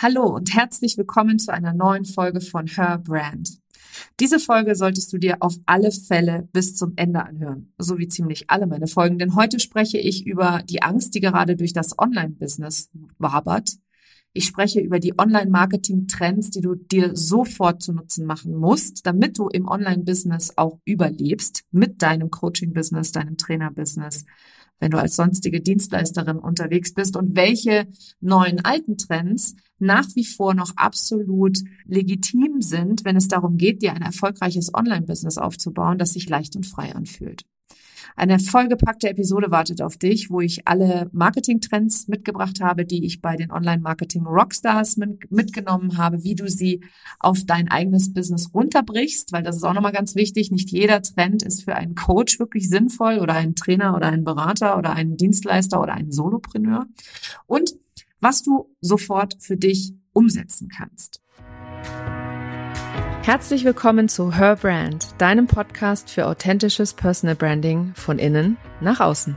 Hallo und herzlich willkommen zu einer neuen Folge von Her Brand. Diese Folge solltest du dir auf alle Fälle bis zum Ende anhören, so wie ziemlich alle meine Folgen, denn heute spreche ich über die Angst, die gerade durch das Online-Business wabert. Ich spreche über die Online-Marketing-Trends, die du dir sofort zu Nutzen machen musst, damit du im Online-Business auch überlebst mit deinem Coaching-Business, deinem Trainer-Business wenn du als sonstige Dienstleisterin unterwegs bist und welche neuen alten Trends nach wie vor noch absolut legitim sind, wenn es darum geht, dir ein erfolgreiches Online-Business aufzubauen, das sich leicht und frei anfühlt. Eine vollgepackte Episode wartet auf dich, wo ich alle Marketing-Trends mitgebracht habe, die ich bei den Online-Marketing-Rockstars mitgenommen habe, wie du sie auf dein eigenes Business runterbrichst, weil das ist auch nochmal ganz wichtig. Nicht jeder Trend ist für einen Coach wirklich sinnvoll oder einen Trainer oder einen Berater oder einen Dienstleister oder einen Solopreneur. Und was du sofort für dich umsetzen kannst. Herzlich willkommen zu Her Brand, deinem Podcast für authentisches Personal Branding von innen nach außen.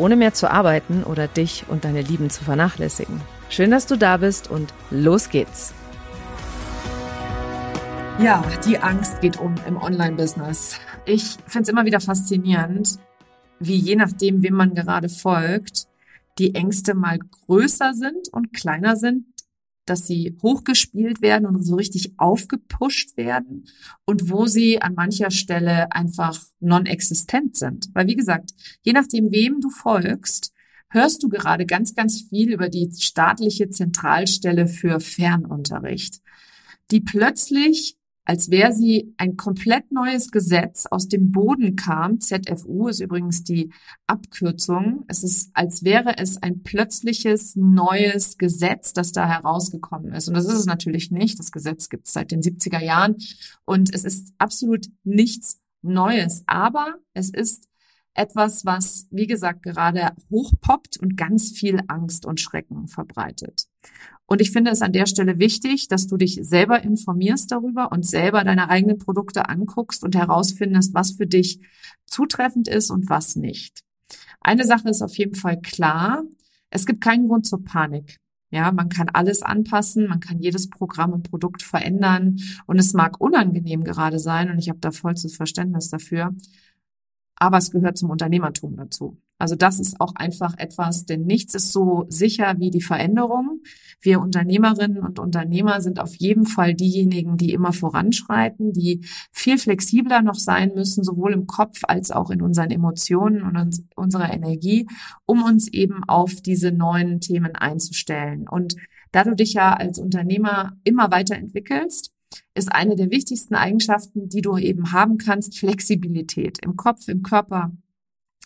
Ohne mehr zu arbeiten oder dich und deine Lieben zu vernachlässigen. Schön, dass du da bist und los geht's. Ja, die Angst geht um im Online-Business. Ich finde es immer wieder faszinierend, wie je nachdem, wem man gerade folgt, die Ängste mal größer sind und kleiner sind, dass sie hochgespielt werden und so richtig aufgepusht werden und wo sie an mancher Stelle einfach non-existent sind. Weil wie gesagt, je nachdem, wem du folgst, hörst du gerade ganz, ganz viel über die staatliche Zentralstelle für Fernunterricht, die plötzlich als wäre sie ein komplett neues Gesetz aus dem Boden kam. ZFU ist übrigens die Abkürzung. Es ist, als wäre es ein plötzliches neues Gesetz, das da herausgekommen ist. Und das ist es natürlich nicht. Das Gesetz gibt es seit den 70er Jahren und es ist absolut nichts Neues. Aber es ist etwas, was, wie gesagt, gerade hochpoppt und ganz viel Angst und Schrecken verbreitet. Und ich finde es an der Stelle wichtig, dass du dich selber informierst darüber und selber deine eigenen Produkte anguckst und herausfindest, was für dich zutreffend ist und was nicht. Eine Sache ist auf jeden Fall klar. Es gibt keinen Grund zur Panik. Ja, man kann alles anpassen, man kann jedes Programm und Produkt verändern und es mag unangenehm gerade sein und ich habe da vollstes Verständnis dafür aber es gehört zum Unternehmertum dazu. Also das ist auch einfach etwas, denn nichts ist so sicher wie die Veränderung. Wir Unternehmerinnen und Unternehmer sind auf jeden Fall diejenigen, die immer voranschreiten, die viel flexibler noch sein müssen, sowohl im Kopf als auch in unseren Emotionen und unserer Energie, um uns eben auf diese neuen Themen einzustellen. Und da du dich ja als Unternehmer immer weiterentwickelst, ist eine der wichtigsten Eigenschaften, die du eben haben kannst, Flexibilität im Kopf, im Körper,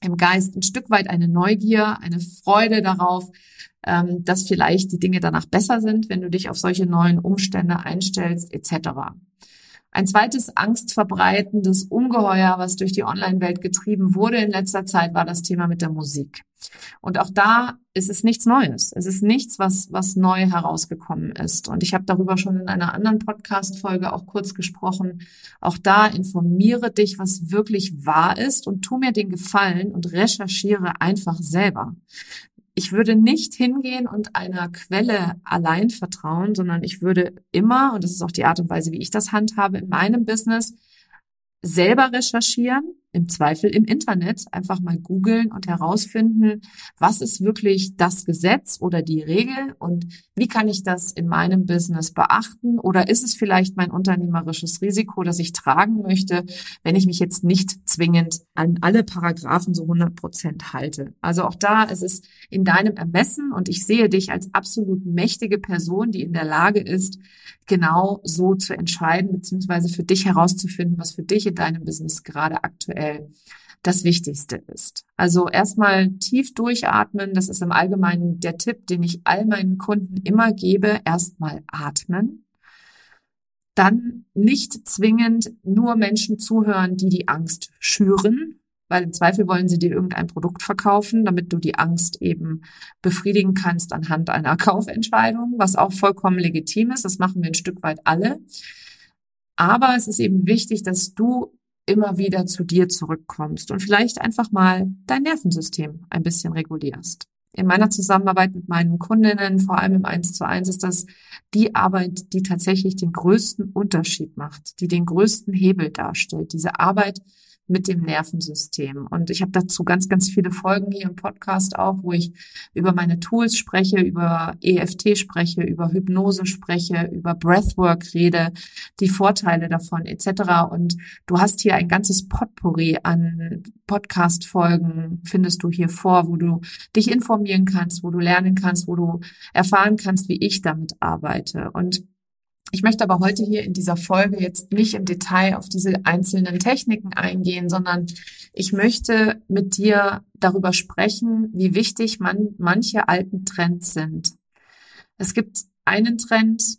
im Geist, ein Stück weit eine Neugier, eine Freude darauf, ähm, dass vielleicht die Dinge danach besser sind, wenn du dich auf solche neuen Umstände einstellst, etc. Ein zweites angstverbreitendes Ungeheuer, was durch die Online-Welt getrieben wurde in letzter Zeit, war das Thema mit der Musik. Und auch da ist es nichts Neues. Es ist nichts, was, was neu herausgekommen ist. Und ich habe darüber schon in einer anderen Podcast-Folge auch kurz gesprochen. Auch da informiere dich, was wirklich wahr ist und tu mir den Gefallen und recherchiere einfach selber ich würde nicht hingehen und einer Quelle allein vertrauen, sondern ich würde immer, und das ist auch die Art und Weise, wie ich das handhabe in meinem Business, selber recherchieren, im Zweifel im Internet einfach mal googeln und herausfinden, was ist wirklich das Gesetz oder die Regel und wie kann ich das in meinem Business beachten oder ist es vielleicht mein unternehmerisches Risiko, das ich tragen möchte, wenn ich mich jetzt nicht zwingend an alle Paragraphen so 100 Prozent halte. Also auch da ist es in deinem Ermessen und ich sehe dich als absolut mächtige Person, die in der Lage ist, genau so zu entscheiden, beziehungsweise für dich herauszufinden, was für dich in deinem Business gerade aktuell das Wichtigste ist. Also erstmal tief durchatmen. Das ist im Allgemeinen der Tipp, den ich all meinen Kunden immer gebe. Erstmal atmen. dann nicht zwingend nur Menschen zuhören, die die Angst schüren, weil im Zweifel wollen sie dir irgendein Produkt verkaufen, damit du die Angst eben befriedigen kannst anhand einer Kaufentscheidung, was auch vollkommen legitim ist. Das machen wir ein Stück weit alle. Aber es ist eben wichtig, dass du immer wieder zu dir zurückkommst und vielleicht einfach mal dein Nervensystem ein bisschen regulierst. In meiner Zusammenarbeit mit meinen Kundinnen, vor allem im 1 zu 1, ist das die Arbeit, die tatsächlich den größten Unterschied macht, die den größten Hebel darstellt. Diese Arbeit, mit dem Nervensystem. Und ich habe dazu ganz, ganz viele Folgen hier im Podcast auch, wo ich über meine Tools spreche, über EFT spreche, über Hypnose spreche, über Breathwork rede, die Vorteile davon etc. Und du hast hier ein ganzes Potpourri an Podcast-Folgen, findest du hier vor, wo du dich informieren kannst, wo du lernen kannst, wo du erfahren kannst, wie ich damit arbeite. Und ich möchte aber heute hier in dieser Folge jetzt nicht im Detail auf diese einzelnen Techniken eingehen, sondern ich möchte mit dir darüber sprechen, wie wichtig man manche alten Trends sind. Es gibt einen Trend,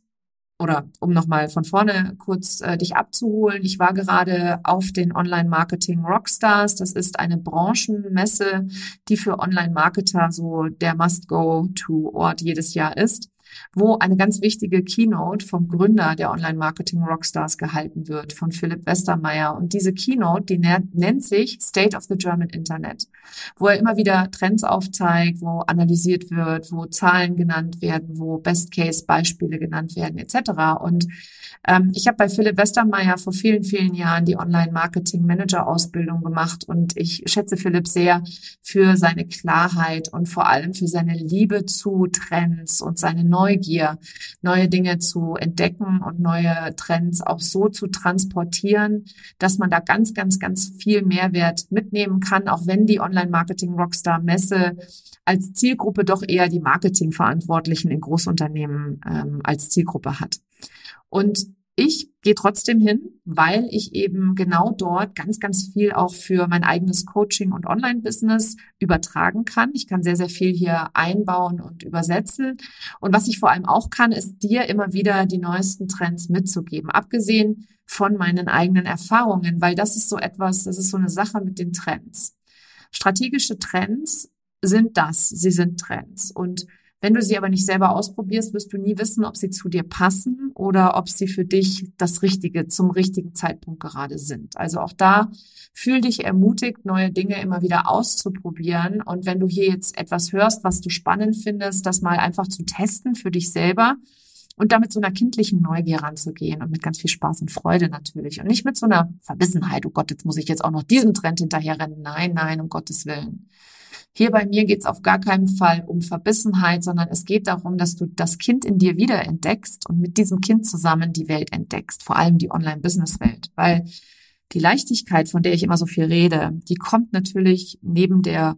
oder um nochmal von vorne kurz äh, dich abzuholen, ich war gerade auf den Online-Marketing Rockstars. Das ist eine Branchenmesse, die für Online-Marketer so der Must-Go-to-Ort jedes Jahr ist wo eine ganz wichtige Keynote vom Gründer der Online-Marketing Rockstars gehalten wird, von Philipp Westermeier. Und diese Keynote, die nennt sich State of the German Internet, wo er immer wieder Trends aufzeigt, wo analysiert wird, wo Zahlen genannt werden, wo Best-Case-Beispiele genannt werden, etc. Und ähm, ich habe bei Philipp Westermeier vor vielen, vielen Jahren die Online-Marketing-Manager-Ausbildung gemacht und ich schätze Philipp sehr für seine Klarheit und vor allem für seine Liebe zu Trends und seine Neugier, neue Dinge zu entdecken und neue Trends auch so zu transportieren, dass man da ganz, ganz, ganz viel Mehrwert mitnehmen kann, auch wenn die Online-Marketing-Rockstar-Messe als Zielgruppe doch eher die Marketingverantwortlichen in Großunternehmen ähm, als Zielgruppe hat. Und ich gehe trotzdem hin, weil ich eben genau dort ganz, ganz viel auch für mein eigenes Coaching und Online-Business übertragen kann. Ich kann sehr, sehr viel hier einbauen und übersetzen. Und was ich vor allem auch kann, ist dir immer wieder die neuesten Trends mitzugeben, abgesehen von meinen eigenen Erfahrungen, weil das ist so etwas, das ist so eine Sache mit den Trends. Strategische Trends sind das, sie sind Trends. Und wenn du sie aber nicht selber ausprobierst, wirst du nie wissen, ob sie zu dir passen oder ob sie für dich das Richtige zum richtigen Zeitpunkt gerade sind. Also auch da fühl dich ermutigt, neue Dinge immer wieder auszuprobieren. Und wenn du hier jetzt etwas hörst, was du spannend findest, das mal einfach zu testen für dich selber und damit so einer kindlichen Neugier ranzugehen und mit ganz viel Spaß und Freude natürlich und nicht mit so einer Verbissenheit, oh Gott, jetzt muss ich jetzt auch noch diesem Trend hinterherrennen. Nein, nein, um Gottes Willen. Hier bei mir geht es auf gar keinen Fall um Verbissenheit, sondern es geht darum, dass du das Kind in dir wieder entdeckst und mit diesem Kind zusammen die Welt entdeckst, vor allem die Online-Business-Welt, weil die Leichtigkeit, von der ich immer so viel rede, die kommt natürlich neben der,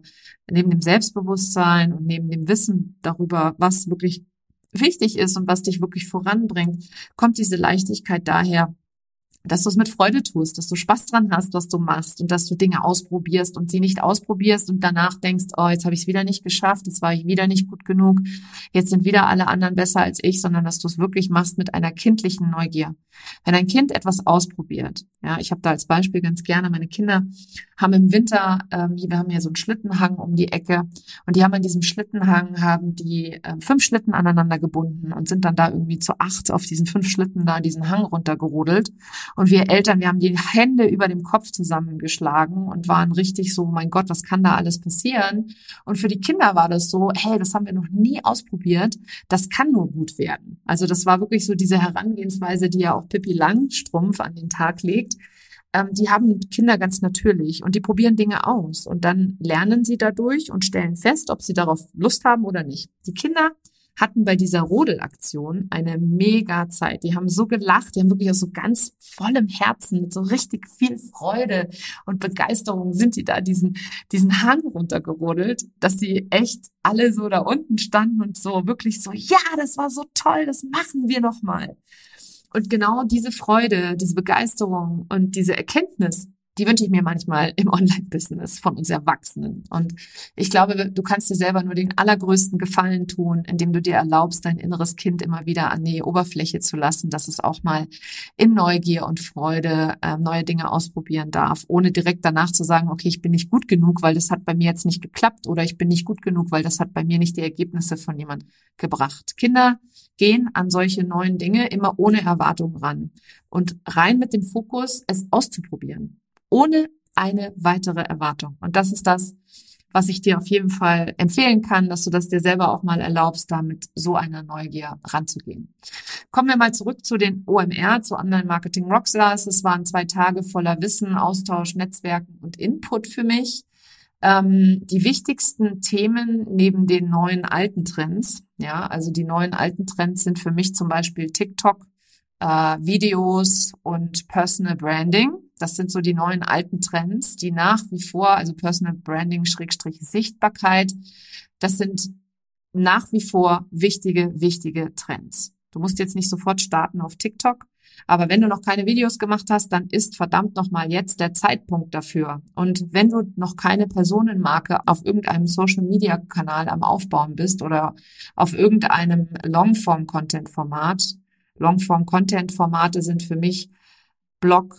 neben dem Selbstbewusstsein und neben dem Wissen darüber, was wirklich wichtig ist und was dich wirklich voranbringt, kommt diese Leichtigkeit daher, dass du es mit Freude tust, dass du Spaß dran hast, was du machst und dass du Dinge ausprobierst und sie nicht ausprobierst und danach denkst, oh, jetzt habe ich es wieder nicht geschafft, jetzt war ich wieder nicht gut genug, jetzt sind wieder alle anderen besser als ich, sondern dass du es wirklich machst mit einer kindlichen Neugier. Wenn ein Kind etwas ausprobiert, ja, ich habe da als Beispiel ganz gerne, meine Kinder haben im Winter, ähm, wir haben hier so einen Schlittenhang um die Ecke und die haben an diesem Schlittenhang, haben die äh, fünf Schlitten aneinander gebunden und sind dann da irgendwie zu acht auf diesen fünf Schlitten da diesen Hang runtergerodelt und wir Eltern, wir haben die Hände über dem Kopf zusammengeschlagen und waren richtig so, mein Gott, was kann da alles passieren? Und für die Kinder war das so, hey, das haben wir noch nie ausprobiert, das kann nur gut werden. Also das war wirklich so diese Herangehensweise, die ja auch Pippi Langstrumpf an den Tag legt, ähm, die haben Kinder ganz natürlich und die probieren Dinge aus und dann lernen sie dadurch und stellen fest, ob sie darauf Lust haben oder nicht. Die Kinder hatten bei dieser Rodelaktion eine mega Zeit. Die haben so gelacht, die haben wirklich aus so ganz vollem Herzen, mit so richtig viel Freude und Begeisterung sind sie da diesen, diesen Hang runtergerodelt, dass sie echt alle so da unten standen und so wirklich so, ja, das war so toll, das machen wir noch mal. Und genau diese Freude, diese Begeisterung und diese Erkenntnis, die wünsche ich mir manchmal im Online-Business von uns Erwachsenen. Und ich glaube, du kannst dir selber nur den allergrößten Gefallen tun, indem du dir erlaubst, dein inneres Kind immer wieder an die Oberfläche zu lassen, dass es auch mal in Neugier und Freude äh, neue Dinge ausprobieren darf, ohne direkt danach zu sagen, okay, ich bin nicht gut genug, weil das hat bei mir jetzt nicht geklappt oder ich bin nicht gut genug, weil das hat bei mir nicht die Ergebnisse von jemand gebracht. Kinder gehen an solche neuen Dinge immer ohne Erwartung ran und rein mit dem Fokus, es auszuprobieren ohne eine weitere Erwartung. Und das ist das, was ich dir auf jeden Fall empfehlen kann, dass du das dir selber auch mal erlaubst, da mit so einer Neugier ranzugehen. Kommen wir mal zurück zu den OMR, zu Online Marketing Rockstars. Es waren zwei Tage voller Wissen, Austausch, Netzwerken und Input für mich. Ähm, die wichtigsten Themen neben den neuen alten Trends, ja, also die neuen alten Trends sind für mich zum Beispiel TikTok, äh, Videos und Personal Branding. Das sind so die neuen alten Trends, die nach wie vor, also Personal Branding Schrägstrich Sichtbarkeit, das sind nach wie vor wichtige, wichtige Trends. Du musst jetzt nicht sofort starten auf TikTok, aber wenn du noch keine Videos gemacht hast, dann ist verdammt nochmal jetzt der Zeitpunkt dafür. Und wenn du noch keine Personenmarke auf irgendeinem Social Media Kanal am Aufbauen bist oder auf irgendeinem Longform Content Format, Longform Content Formate sind für mich Blog,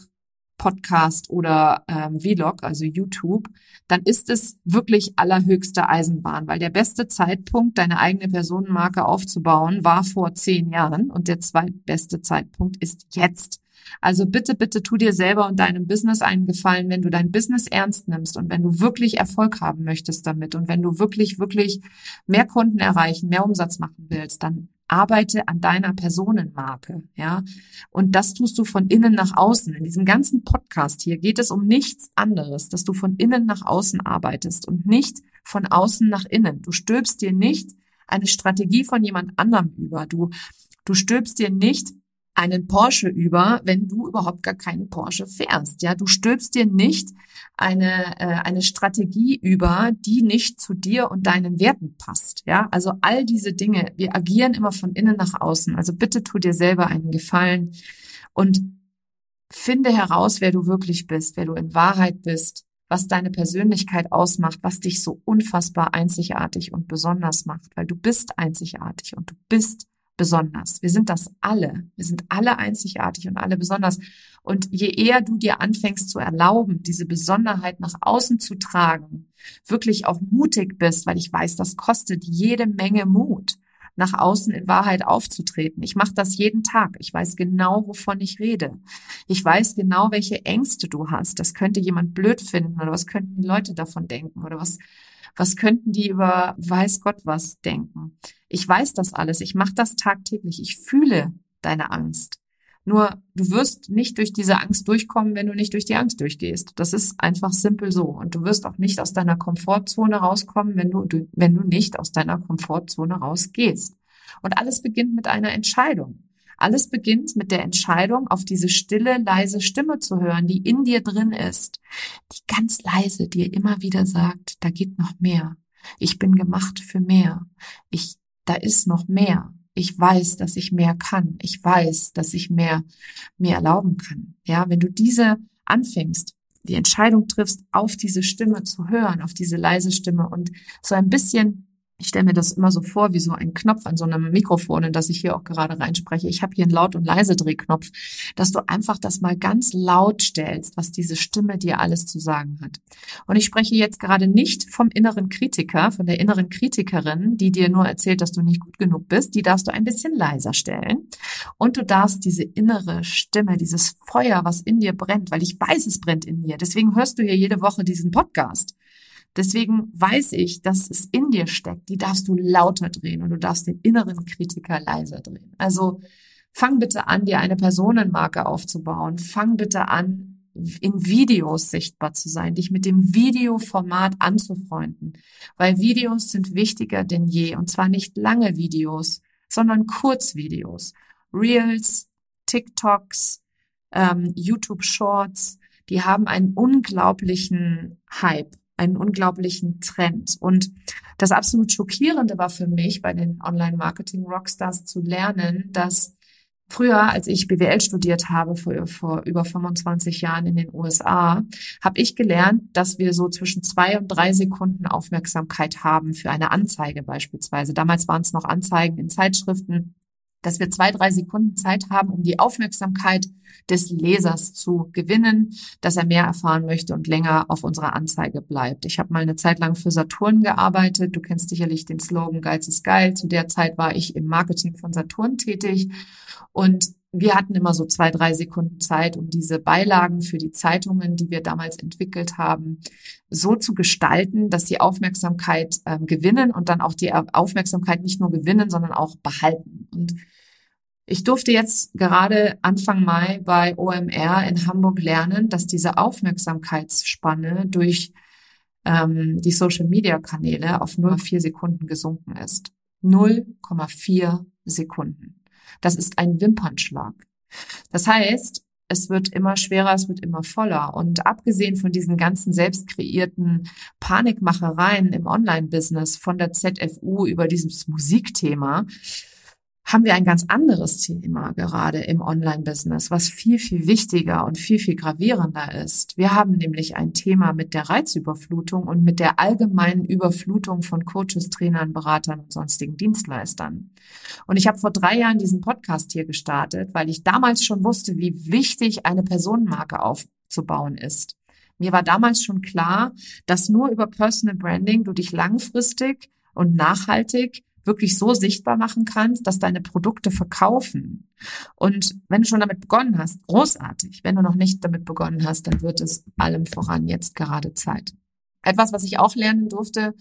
Podcast oder ähm, Vlog, also YouTube, dann ist es wirklich allerhöchste Eisenbahn, weil der beste Zeitpunkt, deine eigene Personenmarke aufzubauen, war vor zehn Jahren und der zweitbeste Zeitpunkt ist jetzt. Also bitte, bitte tu dir selber und deinem Business einen Gefallen, wenn du dein Business ernst nimmst und wenn du wirklich Erfolg haben möchtest damit und wenn du wirklich, wirklich mehr Kunden erreichen, mehr Umsatz machen willst, dann arbeite an deiner Personenmarke, ja. Und das tust du von innen nach außen. In diesem ganzen Podcast hier geht es um nichts anderes, dass du von innen nach außen arbeitest und nicht von außen nach innen. Du stülpst dir nicht eine Strategie von jemand anderem über. Du, du stülpst dir nicht einen Porsche über, wenn du überhaupt gar keinen Porsche fährst. Ja, du stülpst dir nicht eine äh, eine Strategie über, die nicht zu dir und deinen Werten passt. Ja, also all diese Dinge. Wir agieren immer von innen nach außen. Also bitte tu dir selber einen Gefallen und finde heraus, wer du wirklich bist, wer du in Wahrheit bist, was deine Persönlichkeit ausmacht, was dich so unfassbar einzigartig und besonders macht, weil du bist einzigartig und du bist besonders. Wir sind das alle. Wir sind alle einzigartig und alle besonders. Und je eher du dir anfängst zu erlauben, diese Besonderheit nach außen zu tragen, wirklich auch mutig bist, weil ich weiß, das kostet jede Menge Mut, nach außen in Wahrheit aufzutreten. Ich mache das jeden Tag. Ich weiß genau, wovon ich rede. Ich weiß genau, welche Ängste du hast. Das könnte jemand blöd finden oder was könnten die Leute davon denken oder was was könnten die über weiß Gott was denken? Ich weiß das alles. Ich mache das tagtäglich. Ich fühle deine Angst. Nur du wirst nicht durch diese Angst durchkommen, wenn du nicht durch die Angst durchgehst. Das ist einfach simpel so. Und du wirst auch nicht aus deiner Komfortzone rauskommen, wenn du, wenn du nicht aus deiner Komfortzone rausgehst. Und alles beginnt mit einer Entscheidung. Alles beginnt mit der Entscheidung, auf diese stille, leise Stimme zu hören, die in dir drin ist, die ganz leise dir immer wieder sagt, da geht noch mehr. Ich bin gemacht für mehr. Ich, da ist noch mehr. Ich weiß, dass ich mehr kann. Ich weiß, dass ich mehr mir erlauben kann. Ja, wenn du diese anfängst, die Entscheidung triffst, auf diese Stimme zu hören, auf diese leise Stimme und so ein bisschen ich stelle mir das immer so vor, wie so ein Knopf an so einem Mikrofon, in das ich hier auch gerade reinspreche. Ich habe hier einen Laut- und Leise-Drehknopf, dass du einfach das mal ganz laut stellst, was diese Stimme dir alles zu sagen hat. Und ich spreche jetzt gerade nicht vom inneren Kritiker, von der inneren Kritikerin, die dir nur erzählt, dass du nicht gut genug bist. Die darfst du ein bisschen leiser stellen. Und du darfst diese innere Stimme, dieses Feuer, was in dir brennt, weil ich weiß, es brennt in dir. Deswegen hörst du hier jede Woche diesen Podcast Deswegen weiß ich, dass es in dir steckt. Die darfst du lauter drehen und du darfst den inneren Kritiker leiser drehen. Also fang bitte an, dir eine Personenmarke aufzubauen. Fang bitte an, in Videos sichtbar zu sein, dich mit dem Videoformat anzufreunden, weil Videos sind wichtiger denn je und zwar nicht lange Videos, sondern Kurzvideos, Reels, TikToks, ähm, YouTube Shorts, die haben einen unglaublichen Hype einen unglaublichen Trend. Und das absolut Schockierende war für mich bei den Online-Marketing-Rockstars zu lernen, dass Früher, als ich BWL studiert habe, vor, vor über 25 Jahren in den USA, habe ich gelernt, dass wir so zwischen zwei und drei Sekunden Aufmerksamkeit haben für eine Anzeige beispielsweise. Damals waren es noch Anzeigen in Zeitschriften dass wir zwei, drei Sekunden Zeit haben, um die Aufmerksamkeit des Lesers zu gewinnen, dass er mehr erfahren möchte und länger auf unserer Anzeige bleibt. Ich habe mal eine Zeit lang für Saturn gearbeitet. Du kennst sicherlich den Slogan Geiz ist geil. Zu der Zeit war ich im Marketing von Saturn tätig und wir hatten immer so zwei, drei Sekunden Zeit, um diese Beilagen für die Zeitungen, die wir damals entwickelt haben, so zu gestalten, dass sie Aufmerksamkeit äh, gewinnen und dann auch die Aufmerksamkeit nicht nur gewinnen, sondern auch behalten. Und ich durfte jetzt gerade Anfang Mai bei OMR in Hamburg lernen, dass diese Aufmerksamkeitsspanne durch ähm, die Social-Media-Kanäle auf 0,4 Sekunden gesunken ist. 0,4 Sekunden. Das ist ein Wimpernschlag. Das heißt, es wird immer schwerer, es wird immer voller. Und abgesehen von diesen ganzen selbst kreierten Panikmachereien im Online-Business von der ZFU über dieses Musikthema, haben wir ein ganz anderes Thema gerade im Online-Business, was viel, viel wichtiger und viel, viel gravierender ist. Wir haben nämlich ein Thema mit der Reizüberflutung und mit der allgemeinen Überflutung von Coaches, Trainern, Beratern und sonstigen Dienstleistern. Und ich habe vor drei Jahren diesen Podcast hier gestartet, weil ich damals schon wusste, wie wichtig eine Personenmarke aufzubauen ist. Mir war damals schon klar, dass nur über Personal Branding du dich langfristig und nachhaltig wirklich so sichtbar machen kannst, dass deine Produkte verkaufen. Und wenn du schon damit begonnen hast, großartig. Wenn du noch nicht damit begonnen hast, dann wird es allem voran jetzt gerade Zeit. Etwas, was ich auch lernen durfte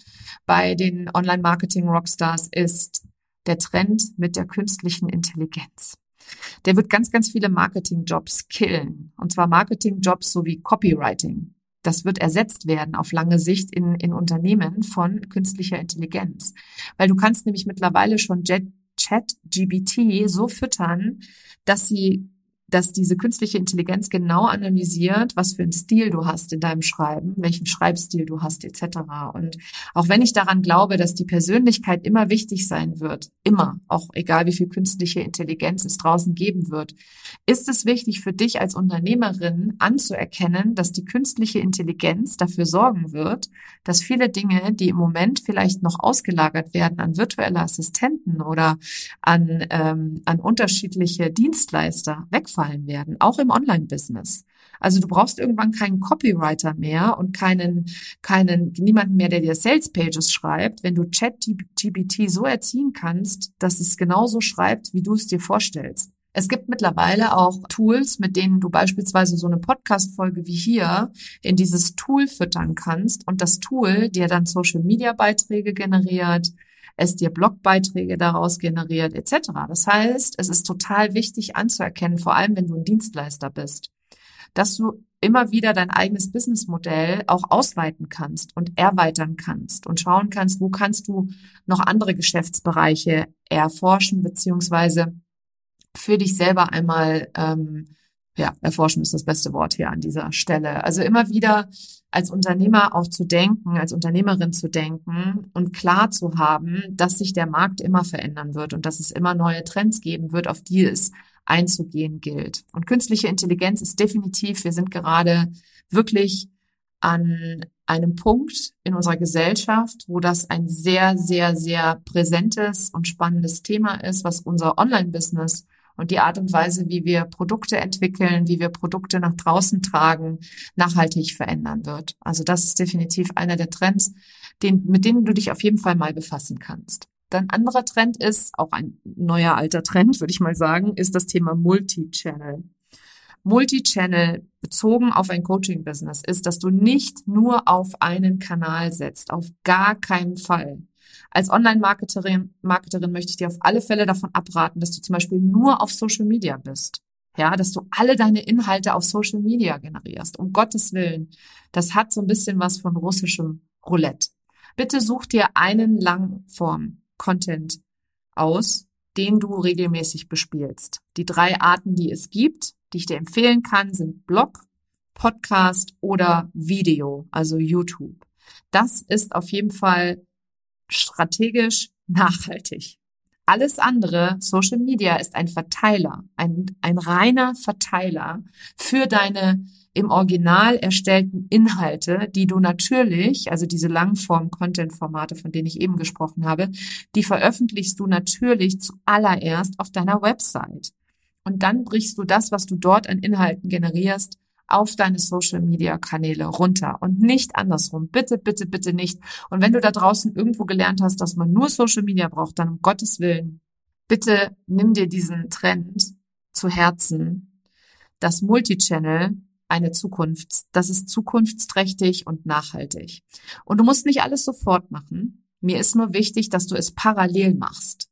bei den Online-Marketing-Rockstars, ist der Trend mit der künstlichen Intelligenz. Der wird ganz, ganz viele Marketing-Jobs killen. Und zwar Marketing-Jobs sowie Copywriting das wird ersetzt werden auf lange Sicht in, in Unternehmen von künstlicher Intelligenz. Weil du kannst nämlich mittlerweile schon Chat GBT so füttern, dass sie dass diese künstliche Intelligenz genau analysiert, was für einen Stil du hast in deinem Schreiben, welchen Schreibstil du hast etc. Und auch wenn ich daran glaube, dass die Persönlichkeit immer wichtig sein wird, immer, auch egal wie viel künstliche Intelligenz es draußen geben wird, ist es wichtig für dich als Unternehmerin anzuerkennen, dass die künstliche Intelligenz dafür sorgen wird, dass viele Dinge, die im Moment vielleicht noch ausgelagert werden an virtuelle Assistenten oder an, ähm, an unterschiedliche Dienstleister, wegfallen wegfallen werden, auch im Online-Business. Also du brauchst irgendwann keinen Copywriter mehr und keinen, keinen, niemanden mehr, der dir Sales Pages schreibt, wenn du Chat-GPT so erziehen kannst, dass es genauso schreibt, wie du es dir vorstellst. Es gibt mittlerweile auch Tools, mit denen du beispielsweise so eine Podcast-Folge wie hier in dieses Tool füttern kannst und das Tool dir dann Social-Media-Beiträge generiert, es dir Blogbeiträge daraus generiert, etc. Das heißt, es ist total wichtig anzuerkennen, vor allem wenn du ein Dienstleister bist, dass du immer wieder dein eigenes Businessmodell auch ausweiten kannst und erweitern kannst und schauen kannst, wo kannst du noch andere Geschäftsbereiche erforschen beziehungsweise für dich selber einmal ähm, ja, erforschen ist das beste Wort hier an dieser Stelle. Also immer wieder als Unternehmer auch zu denken, als Unternehmerin zu denken und klar zu haben, dass sich der Markt immer verändern wird und dass es immer neue Trends geben wird, auf die es einzugehen gilt. Und künstliche Intelligenz ist definitiv, wir sind gerade wirklich an einem Punkt in unserer Gesellschaft, wo das ein sehr, sehr, sehr präsentes und spannendes Thema ist, was unser Online-Business und die Art und Weise, wie wir Produkte entwickeln, wie wir Produkte nach draußen tragen, nachhaltig verändern wird. Also das ist definitiv einer der Trends, den, mit denen du dich auf jeden Fall mal befassen kannst. Dann anderer Trend ist, auch ein neuer alter Trend, würde ich mal sagen, ist das Thema Multi-Channel. Multi-Channel bezogen auf ein Coaching-Business ist, dass du nicht nur auf einen Kanal setzt, auf gar keinen Fall. Als Online-Marketerin Marketerin möchte ich dir auf alle Fälle davon abraten, dass du zum Beispiel nur auf Social Media bist. Ja, dass du alle deine Inhalte auf Social Media generierst. Um Gottes Willen. Das hat so ein bisschen was von russischem Roulette. Bitte such dir einen Langform-Content aus, den du regelmäßig bespielst. Die drei Arten, die es gibt, die ich dir empfehlen kann, sind Blog, Podcast oder Video, also YouTube. Das ist auf jeden Fall strategisch nachhaltig. alles andere, Social Media, ist ein Verteiler, ein, ein reiner Verteiler für deine im Original erstellten Inhalte, die du natürlich, also diese Langform-Content-Formate, von denen ich eben gesprochen habe, die veröffentlichst du natürlich zuallererst auf deiner Website. Und dann brichst du das, was du dort an Inhalten generierst, auf deine Social Media Kanäle runter und nicht andersrum. Bitte, bitte, bitte nicht. Und wenn du da draußen irgendwo gelernt hast, dass man nur Social Media braucht, dann um Gottes Willen, bitte nimm dir diesen Trend zu Herzen, dass Multichannel eine Zukunft, das ist zukunftsträchtig und nachhaltig. Und du musst nicht alles sofort machen. Mir ist nur wichtig, dass du es parallel machst.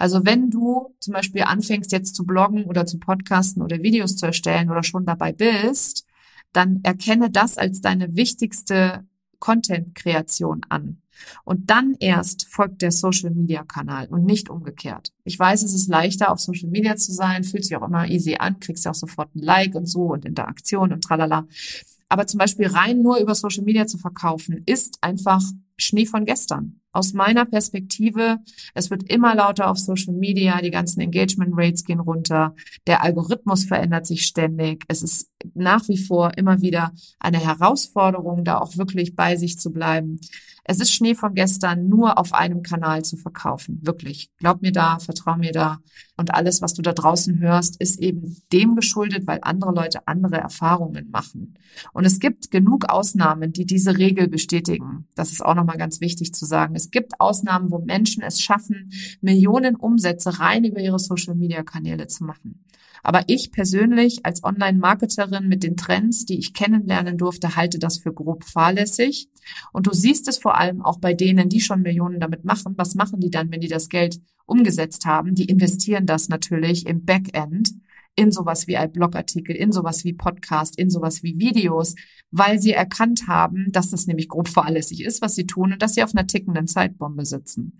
Also wenn du zum Beispiel anfängst jetzt zu bloggen oder zu podcasten oder Videos zu erstellen oder schon dabei bist, dann erkenne das als deine wichtigste Content-Kreation an. Und dann erst folgt der Social-Media-Kanal und nicht umgekehrt. Ich weiß, es ist leichter, auf Social Media zu sein, fühlt sich auch immer easy an, kriegst ja auch sofort ein Like und so und Interaktion und tralala. Aber zum Beispiel rein nur über Social Media zu verkaufen, ist einfach Schnee von gestern. Aus meiner Perspektive, es wird immer lauter auf Social Media, die ganzen Engagement Rates gehen runter, der Algorithmus verändert sich ständig. Es ist nach wie vor immer wieder eine Herausforderung, da auch wirklich bei sich zu bleiben. Es ist Schnee von gestern, nur auf einem Kanal zu verkaufen. Wirklich. Glaub mir da, vertrau mir da. Und alles, was du da draußen hörst, ist eben dem geschuldet, weil andere Leute andere Erfahrungen machen. Und es gibt genug Ausnahmen, die diese Regel bestätigen. Das ist auch nochmal ganz wichtig zu sagen. Es gibt Ausnahmen, wo Menschen es schaffen, Millionen Umsätze rein über ihre Social Media Kanäle zu machen. Aber ich persönlich als Online-Marketerin mit den Trends, die ich kennenlernen durfte, halte das für grob fahrlässig. Und du siehst es vor allem auch bei denen, die schon Millionen damit machen. Was machen die dann, wenn die das Geld umgesetzt haben? Die investieren das natürlich im Backend in sowas wie ein Blogartikel, in sowas wie Podcast, in sowas wie Videos, weil sie erkannt haben, dass das nämlich grob fahrlässig ist, was sie tun und dass sie auf einer tickenden Zeitbombe sitzen.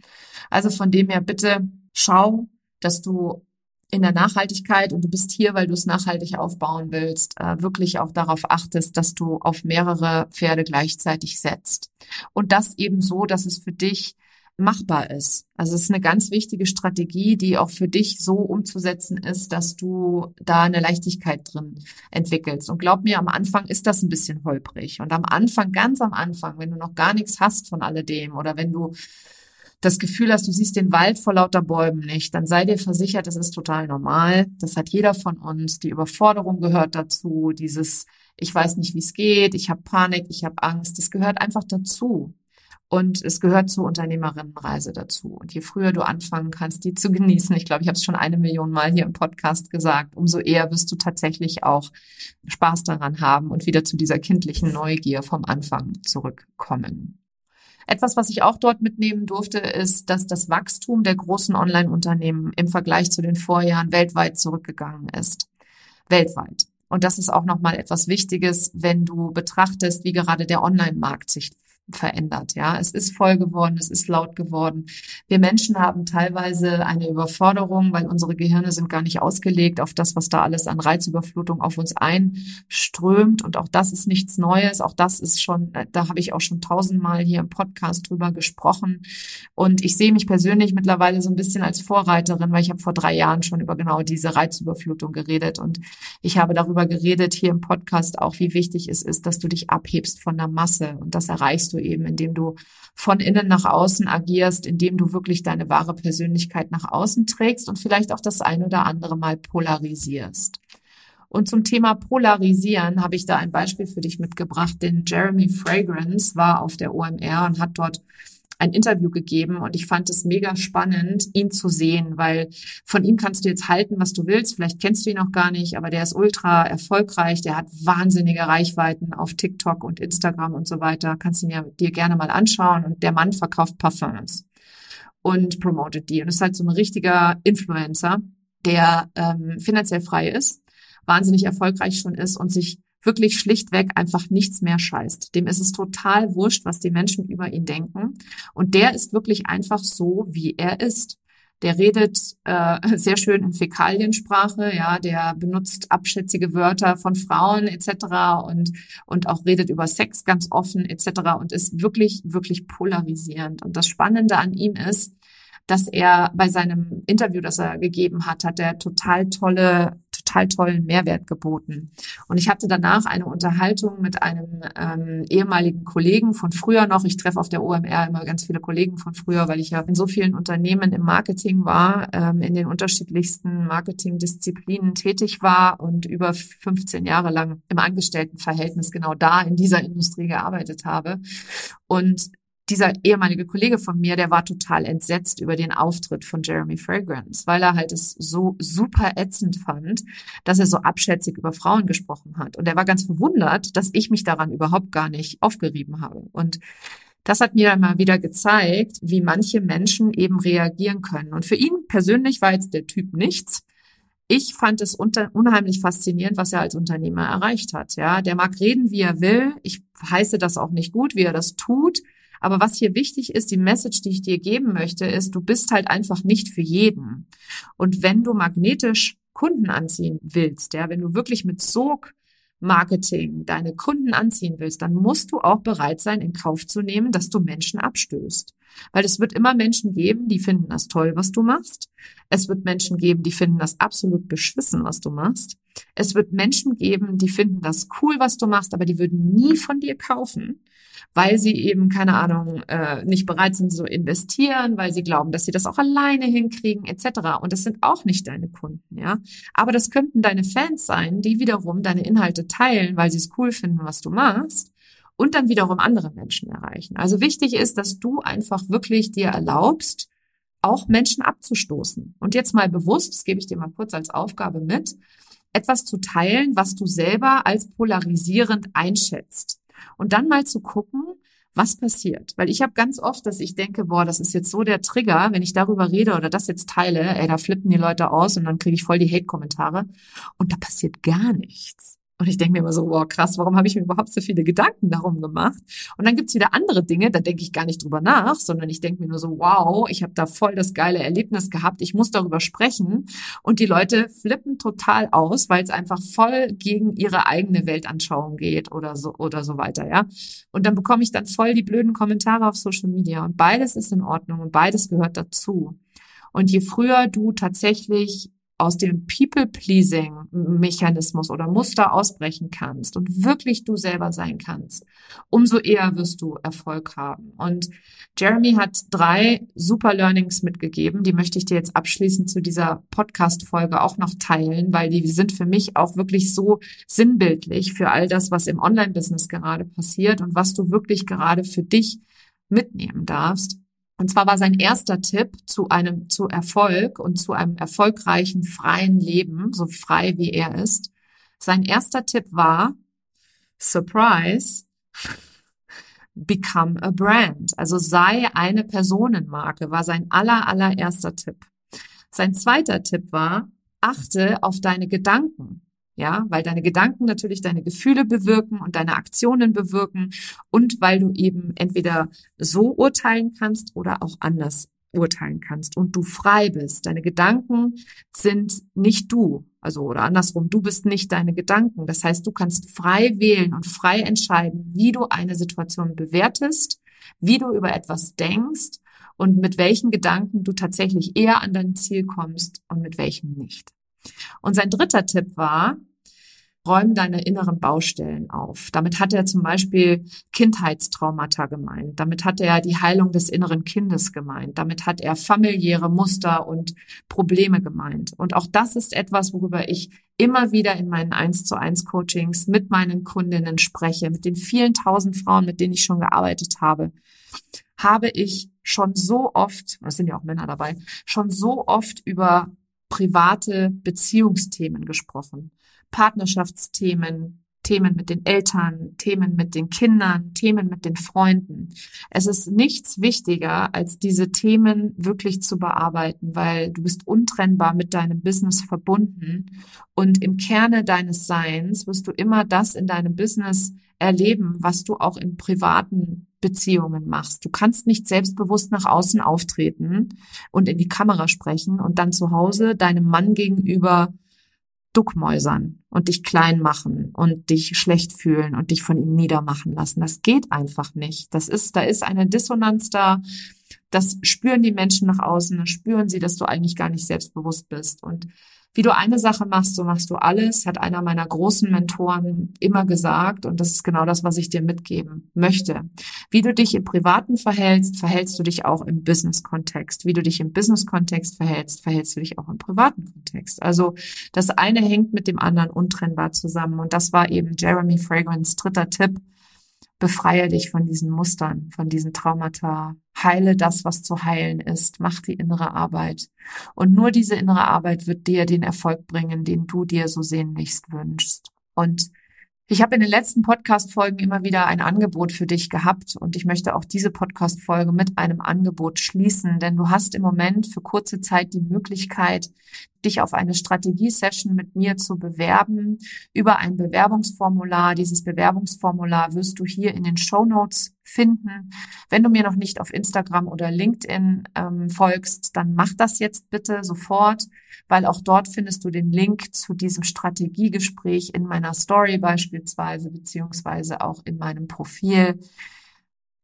Also von dem her bitte schau, dass du in der Nachhaltigkeit und du bist hier, weil du es nachhaltig aufbauen willst, äh, wirklich auch darauf achtest, dass du auf mehrere Pferde gleichzeitig setzt. Und das eben so, dass es für dich machbar ist. Also es ist eine ganz wichtige Strategie, die auch für dich so umzusetzen ist, dass du da eine Leichtigkeit drin entwickelst. Und glaub mir, am Anfang ist das ein bisschen holprig. Und am Anfang, ganz am Anfang, wenn du noch gar nichts hast von alledem oder wenn du das Gefühl hast, du siehst den Wald vor lauter Bäumen nicht, dann sei dir versichert, es ist total normal. Das hat jeder von uns. Die Überforderung gehört dazu. Dieses, ich weiß nicht, wie es geht, ich habe Panik, ich habe Angst. Das gehört einfach dazu. Und es gehört zur Unternehmerinnenreise dazu. Und je früher du anfangen kannst, die zu genießen, ich glaube, ich habe es schon eine Million Mal hier im Podcast gesagt, umso eher wirst du tatsächlich auch Spaß daran haben und wieder zu dieser kindlichen Neugier vom Anfang zurückkommen. Etwas, was ich auch dort mitnehmen durfte, ist, dass das Wachstum der großen Online-Unternehmen im Vergleich zu den Vorjahren weltweit zurückgegangen ist. Weltweit. Und das ist auch nochmal etwas Wichtiges, wenn du betrachtest, wie gerade der Online-Markt sich verändert. Ja, es ist voll geworden, es ist laut geworden. Wir Menschen haben teilweise eine Überforderung, weil unsere Gehirne sind gar nicht ausgelegt auf das, was da alles an Reizüberflutung auf uns einströmt. Und auch das ist nichts Neues. Auch das ist schon, da habe ich auch schon tausendmal hier im Podcast drüber gesprochen. Und ich sehe mich persönlich mittlerweile so ein bisschen als Vorreiterin, weil ich habe vor drei Jahren schon über genau diese Reizüberflutung geredet. Und ich habe darüber geredet hier im Podcast auch, wie wichtig es ist, dass du dich abhebst von der Masse. Und das erreichst du eben, indem du von innen nach außen agierst, indem du wirklich deine wahre Persönlichkeit nach außen trägst und vielleicht auch das ein oder andere Mal polarisierst. Und zum Thema Polarisieren habe ich da ein Beispiel für dich mitgebracht, denn Jeremy Fragrance war auf der OMR und hat dort ein Interview gegeben und ich fand es mega spannend, ihn zu sehen, weil von ihm kannst du jetzt halten, was du willst. Vielleicht kennst du ihn auch gar nicht, aber der ist ultra erfolgreich. Der hat wahnsinnige Reichweiten auf TikTok und Instagram und so weiter. Kannst ihn ja dir gerne mal anschauen. Und der Mann verkauft Parfums und promotet die. Und ist halt so ein richtiger Influencer, der ähm, finanziell frei ist, wahnsinnig erfolgreich schon ist und sich wirklich schlichtweg einfach nichts mehr scheißt. Dem ist es total wurscht, was die Menschen über ihn denken. Und der ist wirklich einfach so, wie er ist. Der redet äh, sehr schön in Fäkaliensprache, ja, der benutzt abschätzige Wörter von Frauen etc. und und auch redet über Sex ganz offen etc. und ist wirklich wirklich polarisierend. Und das Spannende an ihm ist, dass er bei seinem Interview, das er gegeben hat, hat er total tolle total tollen Mehrwert geboten. Und ich hatte danach eine Unterhaltung mit einem ähm, ehemaligen Kollegen von früher noch. Ich treffe auf der OMR immer ganz viele Kollegen von früher, weil ich ja in so vielen Unternehmen im Marketing war, ähm, in den unterschiedlichsten Marketingdisziplinen tätig war und über 15 Jahre lang im Angestelltenverhältnis genau da in dieser Industrie gearbeitet habe. Und dieser ehemalige Kollege von mir, der war total entsetzt über den Auftritt von Jeremy Fragrance, weil er halt es so super ätzend fand, dass er so abschätzig über Frauen gesprochen hat. Und er war ganz verwundert, dass ich mich daran überhaupt gar nicht aufgerieben habe. Und das hat mir dann mal wieder gezeigt, wie manche Menschen eben reagieren können. Und für ihn persönlich war jetzt der Typ nichts. Ich fand es unheimlich faszinierend, was er als Unternehmer erreicht hat. Ja, der mag reden, wie er will. Ich heiße das auch nicht gut, wie er das tut. Aber was hier wichtig ist, die Message, die ich dir geben möchte, ist, du bist halt einfach nicht für jeden. Und wenn du magnetisch Kunden anziehen willst, ja, wenn du wirklich mit Sog Marketing deine Kunden anziehen willst, dann musst du auch bereit sein, in Kauf zu nehmen, dass du Menschen abstößt. Weil es wird immer Menschen geben, die finden das toll, was du machst. Es wird Menschen geben, die finden das absolut beschissen, was du machst. Es wird Menschen geben, die finden das cool, was du machst, aber die würden nie von dir kaufen weil sie eben, keine Ahnung, äh, nicht bereit sind zu investieren, weil sie glauben, dass sie das auch alleine hinkriegen, etc. Und das sind auch nicht deine Kunden, ja. Aber das könnten deine Fans sein, die wiederum deine Inhalte teilen, weil sie es cool finden, was du machst und dann wiederum andere Menschen erreichen. Also wichtig ist, dass du einfach wirklich dir erlaubst, auch Menschen abzustoßen. Und jetzt mal bewusst, das gebe ich dir mal kurz als Aufgabe mit, etwas zu teilen, was du selber als polarisierend einschätzt und dann mal zu gucken, was passiert. Weil ich habe ganz oft, dass ich denke, boah, das ist jetzt so der Trigger, wenn ich darüber rede oder das jetzt teile, ey, da flippen die Leute aus und dann kriege ich voll die Hate-Kommentare und da passiert gar nichts. Und ich denke mir immer so, wow, krass, warum habe ich mir überhaupt so viele Gedanken darum gemacht? Und dann gibt's wieder andere Dinge, da denke ich gar nicht drüber nach, sondern ich denke mir nur so, wow, ich habe da voll das geile Erlebnis gehabt, ich muss darüber sprechen. Und die Leute flippen total aus, weil es einfach voll gegen ihre eigene Weltanschauung geht oder so oder so weiter, ja. Und dann bekomme ich dann voll die blöden Kommentare auf Social Media. Und beides ist in Ordnung und beides gehört dazu. Und je früher du tatsächlich aus dem People-Pleasing-Mechanismus oder Muster ausbrechen kannst und wirklich du selber sein kannst, umso eher wirst du Erfolg haben. Und Jeremy hat drei super Learnings mitgegeben, die möchte ich dir jetzt abschließend zu dieser Podcast-Folge auch noch teilen, weil die sind für mich auch wirklich so sinnbildlich für all das, was im Online-Business gerade passiert und was du wirklich gerade für dich mitnehmen darfst. Und zwar war sein erster Tipp zu einem, zu Erfolg und zu einem erfolgreichen, freien Leben, so frei wie er ist. Sein erster Tipp war, Surprise, become a brand. Also sei eine Personenmarke, war sein aller, allererster Tipp. Sein zweiter Tipp war, achte auf deine Gedanken ja, weil deine Gedanken natürlich deine Gefühle bewirken und deine Aktionen bewirken und weil du eben entweder so urteilen kannst oder auch anders urteilen kannst und du frei bist. Deine Gedanken sind nicht du, also oder andersrum, du bist nicht deine Gedanken. Das heißt, du kannst frei wählen und frei entscheiden, wie du eine Situation bewertest, wie du über etwas denkst und mit welchen Gedanken du tatsächlich eher an dein Ziel kommst und mit welchen nicht. Und sein dritter Tipp war, räum deine inneren Baustellen auf. Damit hat er zum Beispiel Kindheitstraumata gemeint. Damit hat er die Heilung des inneren Kindes gemeint. Damit hat er familiäre Muster und Probleme gemeint. Und auch das ist etwas, worüber ich immer wieder in meinen 1 zu 1 Coachings mit meinen Kundinnen spreche, mit den vielen tausend Frauen, mit denen ich schon gearbeitet habe, habe ich schon so oft, es sind ja auch Männer dabei, schon so oft über private Beziehungsthemen gesprochen. Partnerschaftsthemen, Themen mit den Eltern, Themen mit den Kindern, Themen mit den Freunden. Es ist nichts wichtiger, als diese Themen wirklich zu bearbeiten, weil du bist untrennbar mit deinem Business verbunden und im Kerne deines Seins wirst du immer das in deinem Business erleben, was du auch in privaten Beziehungen machst. Du kannst nicht selbstbewusst nach außen auftreten und in die Kamera sprechen und dann zu Hause deinem Mann gegenüber duckmäusern und dich klein machen und dich schlecht fühlen und dich von ihm niedermachen lassen. Das geht einfach nicht. Das ist, da ist eine Dissonanz da. Das spüren die Menschen nach außen, spüren sie, dass du eigentlich gar nicht selbstbewusst bist. Und wie du eine Sache machst, so machst du alles, hat einer meiner großen Mentoren immer gesagt. Und das ist genau das, was ich dir mitgeben möchte. Wie du dich im Privaten verhältst, verhältst du dich auch im Business-Kontext. Wie du dich im Business-Kontext verhältst, verhältst du dich auch im privaten Kontext. Also das eine hängt mit dem anderen untrennbar zusammen. Und das war eben Jeremy Fragrance dritter Tipp Befreie dich von diesen Mustern, von diesen Traumata. Heile das, was zu heilen ist. Mach die innere Arbeit. Und nur diese innere Arbeit wird dir den Erfolg bringen, den du dir so sehnlichst wünschst. Und ich habe in den letzten Podcast-Folgen immer wieder ein Angebot für dich gehabt und ich möchte auch diese Podcast-Folge mit einem Angebot schließen, denn du hast im Moment für kurze Zeit die Möglichkeit, dich auf eine Strategie-Session mit mir zu bewerben über ein Bewerbungsformular. Dieses Bewerbungsformular wirst du hier in den Show Notes finden. Wenn du mir noch nicht auf Instagram oder LinkedIn ähm, folgst, dann mach das jetzt bitte sofort, weil auch dort findest du den Link zu diesem Strategiegespräch in meiner Story beispielsweise, beziehungsweise auch in meinem Profil.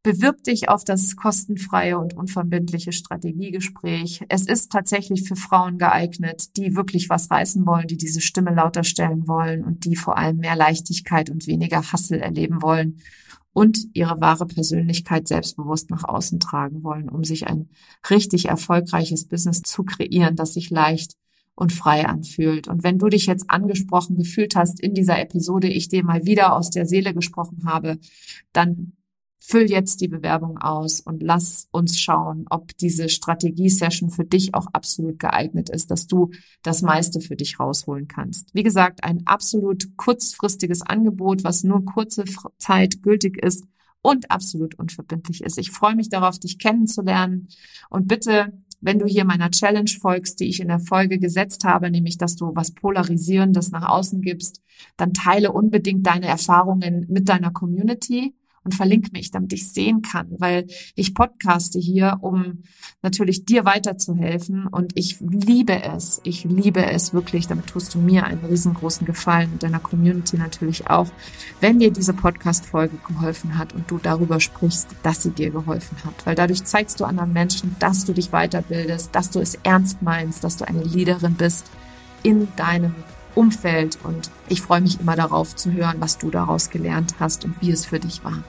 Bewirb dich auf das kostenfreie und unverbindliche Strategiegespräch. Es ist tatsächlich für Frauen geeignet, die wirklich was reißen wollen, die diese Stimme lauter stellen wollen und die vor allem mehr Leichtigkeit und weniger Hassel erleben wollen und ihre wahre Persönlichkeit selbstbewusst nach außen tragen wollen, um sich ein richtig erfolgreiches Business zu kreieren, das sich leicht und frei anfühlt. Und wenn du dich jetzt angesprochen gefühlt hast in dieser Episode, ich dir mal wieder aus der Seele gesprochen habe, dann Füll jetzt die Bewerbung aus und lass uns schauen, ob diese Strategie-Session für dich auch absolut geeignet ist, dass du das meiste für dich rausholen kannst. Wie gesagt, ein absolut kurzfristiges Angebot, was nur kurze Zeit gültig ist und absolut unverbindlich ist. Ich freue mich darauf, dich kennenzulernen und bitte wenn du hier meiner Challenge folgst, die ich in der Folge gesetzt habe, nämlich dass du was Polarisierendes nach außen gibst, dann teile unbedingt deine Erfahrungen mit deiner Community und verlinke mich, damit ich sehen kann, weil ich podcaste hier, um natürlich dir weiterzuhelfen und ich liebe es. Ich liebe es wirklich. Damit tust du mir einen riesengroßen Gefallen und deiner Community natürlich auch, wenn dir diese Podcast-Folge geholfen hat und du darüber sprichst, dass sie dir geholfen hat, weil dadurch zeigst du anderen Menschen, dass du dich weiterbildest, dass du es ernst meinst, dass du eine Leaderin bist in deinem Umfeld und ich freue mich immer darauf zu hören, was du daraus gelernt hast und wie es für dich war.